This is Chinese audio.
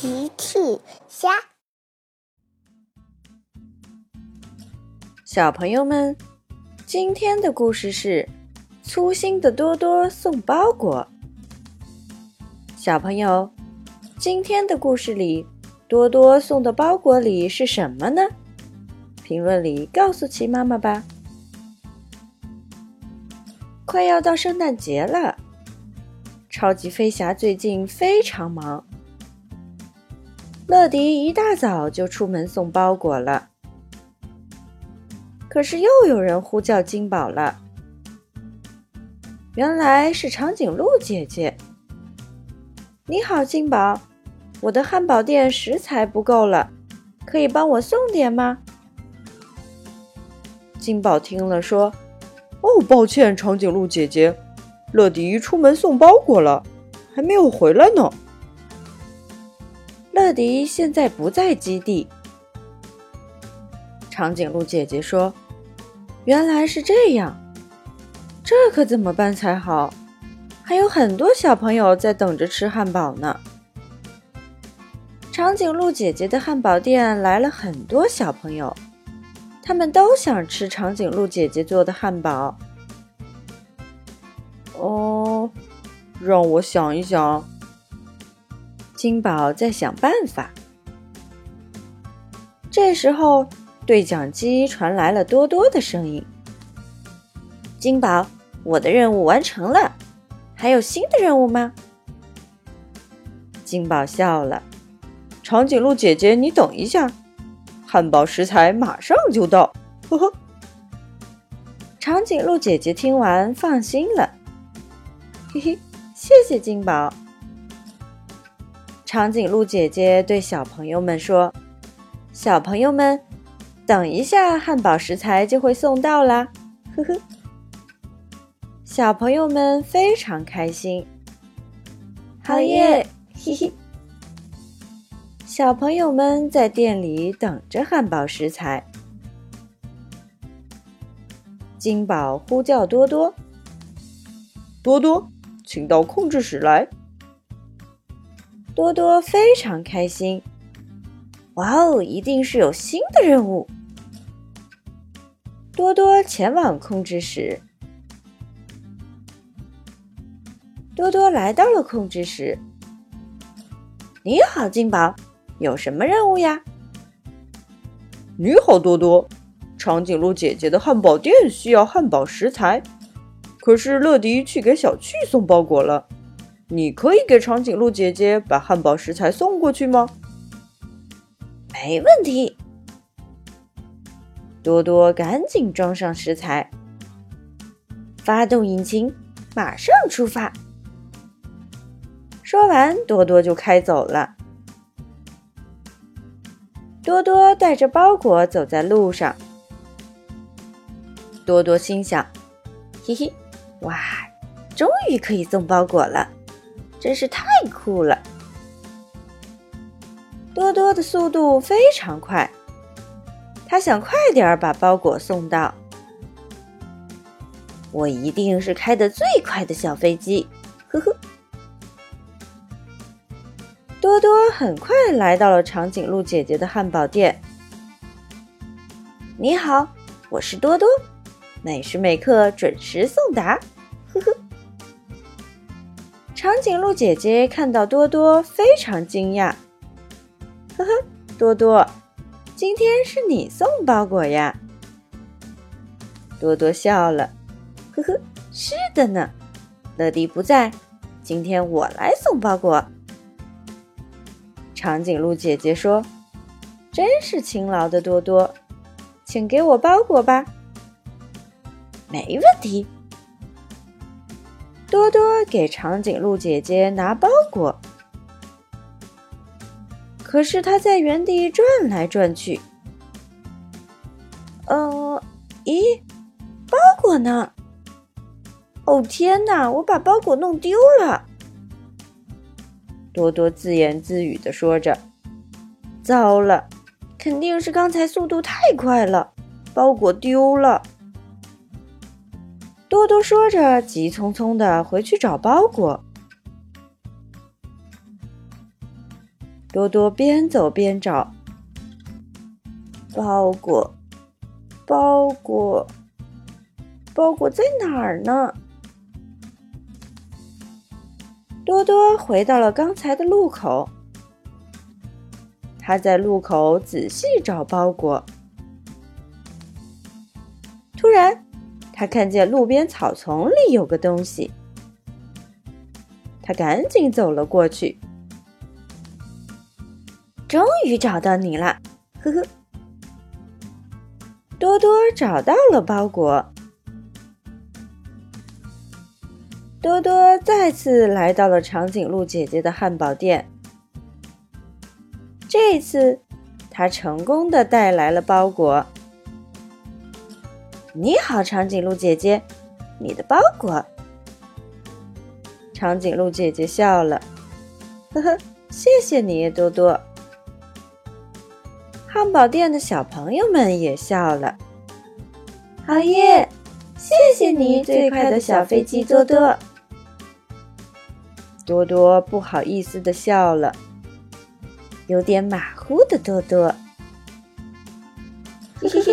奇趣虾，小朋友们，今天的故事是粗心的多多送包裹。小朋友，今天的故事里，多多送的包裹里是什么呢？评论里告诉奇妈妈吧。快要到圣诞节了，超级飞侠最近非常忙。乐迪一大早就出门送包裹了，可是又有人呼叫金宝了。原来是长颈鹿姐姐。你好，金宝，我的汉堡店食材不够了，可以帮我送点吗？金宝听了说：“哦，抱歉，长颈鹿姐姐，乐迪出门送包裹了，还没有回来呢。”迪现在不在基地。长颈鹿姐姐说：“原来是这样，这可怎么办才好？还有很多小朋友在等着吃汉堡呢。”长颈鹿姐姐的汉堡店来了很多小朋友，他们都想吃长颈鹿姐姐做的汉堡。哦，让我想一想。金宝在想办法。这时候，对讲机传来了多多的声音：“金宝，我的任务完成了，还有新的任务吗？”金宝笑了：“长颈鹿姐姐，你等一下，汉堡食材马上就到。”呵呵。长颈鹿姐姐听完放心了：“嘿嘿，谢谢金宝。”长颈鹿姐姐对小朋友们说：“小朋友们，等一下，汉堡食材就会送到啦！”呵呵，小朋友们非常开心。好耶！嘿嘿。小朋友们在店里等着汉堡食材。金宝呼叫多多：“多多，请到控制室来。”多多非常开心，哇哦，一定是有新的任务。多多前往控制室。多多来到了控制室。你好，金宝，有什么任务呀？你好，多多，长颈鹿姐姐的汉堡店需要汉堡食材，可是乐迪去给小趣送包裹了。你可以给长颈鹿姐姐把汉堡食材送过去吗？没问题。多多赶紧装上食材，发动引擎，马上出发。说完，多多就开走了。多多带着包裹走在路上，多多心想：“嘿嘿，哇，终于可以送包裹了。”真是太酷了！多多的速度非常快，他想快点把包裹送到。我一定是开的最快的小飞机，呵呵。多多很快来到了长颈鹿姐姐的汉堡店。你好，我是多多，每时每刻准时送达，呵呵。长颈鹿姐姐看到多多，非常惊讶。呵呵，多多，今天是你送包裹呀？多多笑了。呵呵，是的呢。乐迪不在，今天我来送包裹。长颈鹿姐姐说：“真是勤劳的多多，请给我包裹吧。”没问题。多多给长颈鹿姐姐拿包裹，可是他在原地转来转去。呃，咦，包裹呢？哦天哪，我把包裹弄丢了！多多自言自语的说着：“糟了，肯定是刚才速度太快了，包裹丢了。”多多说着，急匆匆的回去找包裹。多多边走边找包裹，包裹，包裹在哪儿呢？多多回到了刚才的路口，他在路口仔细找包裹。突然，他看见路边草丛里有个东西，他赶紧走了过去。终于找到你了，呵呵。多多找到了包裹。多多再次来到了长颈鹿姐姐的汉堡店。这次，他成功的带来了包裹。你好，长颈鹿姐姐，你的包裹。长颈鹿姐姐笑了，呵呵，谢谢你，多多。汉堡店的小朋友们也笑了。好耶！谢谢你，最快的小飞机多多。多多不好意思的笑了，有点马虎的多多。嘿嘿嘿，